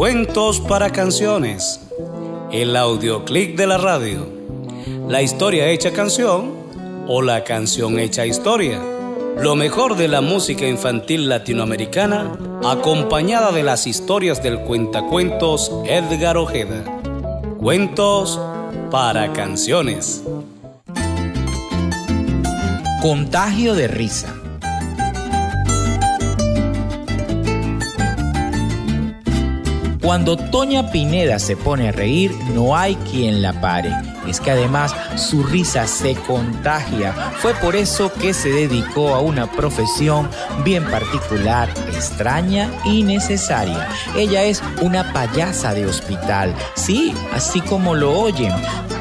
Cuentos para canciones. El audioclick de la radio. La historia hecha canción o la canción hecha historia. Lo mejor de la música infantil latinoamericana acompañada de las historias del cuentacuentos Edgar Ojeda. Cuentos para canciones. Contagio de risa. Cuando Toña Pineda se pone a reír, no hay quien la pare. Que además su risa se contagia. Fue por eso que se dedicó a una profesión bien particular, extraña y necesaria. Ella es una payasa de hospital. Sí, así como lo oyen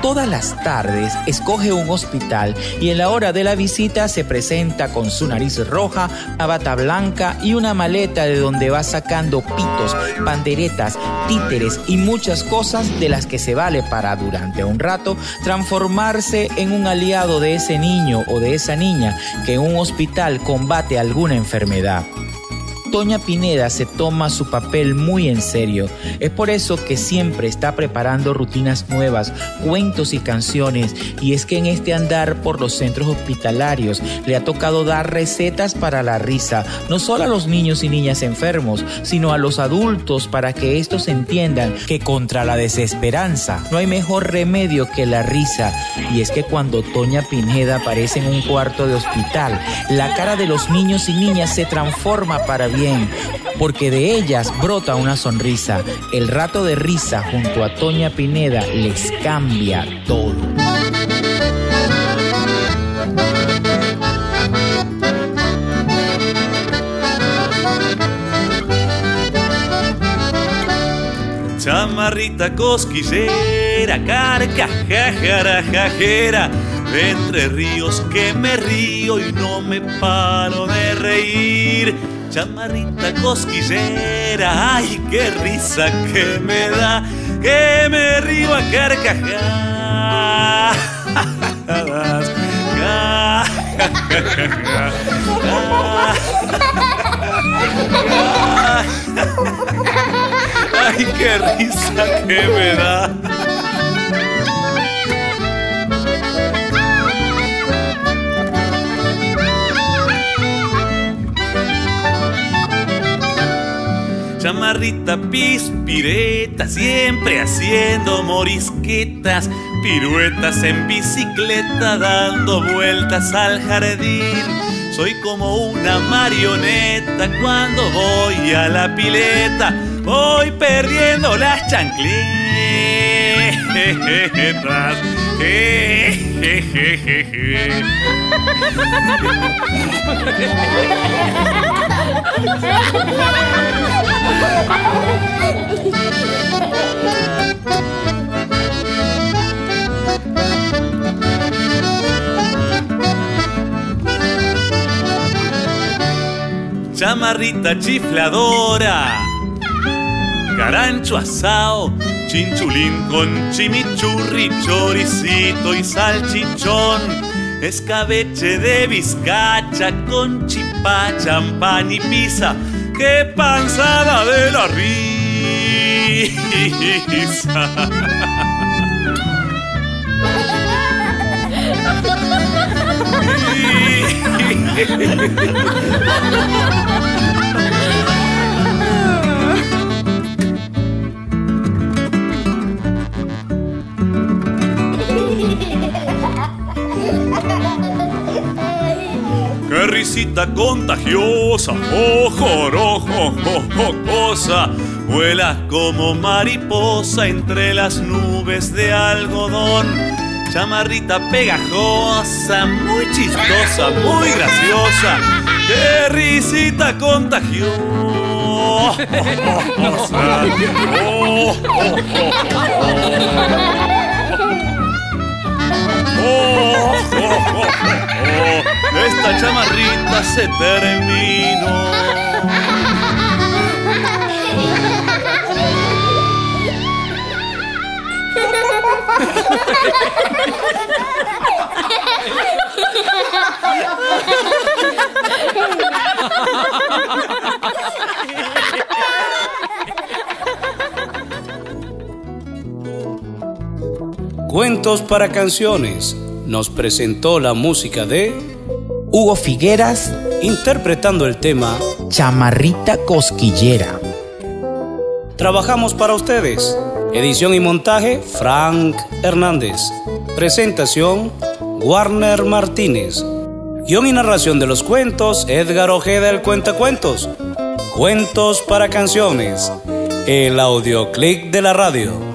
todas las tardes escoge un hospital y en la hora de la visita se presenta con su nariz roja, una bata blanca y una maleta de donde va sacando pitos, panderetas, títeres y muchas cosas de las que se vale para durante un rato transformarse en un aliado de ese niño o de esa niña que en un hospital combate alguna enfermedad. Toña Pineda se toma su papel muy en serio. Es por eso que siempre está preparando rutinas nuevas, cuentos y canciones. Y es que en este andar por los centros hospitalarios le ha tocado dar recetas para la risa, no solo a los niños y niñas enfermos, sino a los adultos para que estos entiendan que contra la desesperanza no hay mejor remedio que la risa. Y es que cuando Toña Pineda aparece en un cuarto de hospital, la cara de los niños y niñas se transforma para porque de ellas brota una sonrisa. El rato de risa junto a Toña Pineda les cambia todo. Chamarrita cosquillera, carcajajara, entre ríos que me río y no me paro de reír chamarrita cosquillera, ay, qué risa que me da, que me río a carcajadas. Ay, qué risa que me da. Chamarrita pispireta, siempre haciendo morisquetas, piruetas en bicicleta, dando vueltas al jardín. Soy como una marioneta cuando voy a la pileta, voy perdiendo las chancletas. Chamarrita chifladora, carancho asado, chinchulín con chimichurri, choricito y salchichón, escabeche de bizcacha con chipá, champán y pizza qué panzada de la risa. Qué risita contagiosa, ojo, ojo, ojo, cosa. Vuela como mariposa entre las nubes de algodón. Chamarrita pegajosa, muy chistosa, muy graciosa. Qué risita contagiosa. Oh, esta chamarrita se. Cuentos para canciones nos presentó la música de Hugo Figueras interpretando el tema Chamarrita Cosquillera. Trabajamos para ustedes. Edición y montaje Frank Hernández. Presentación Warner Martínez. Guión y narración de los cuentos Edgar Ojeda el Cuentacuentos. Cuentos para canciones. El audioclick de la radio.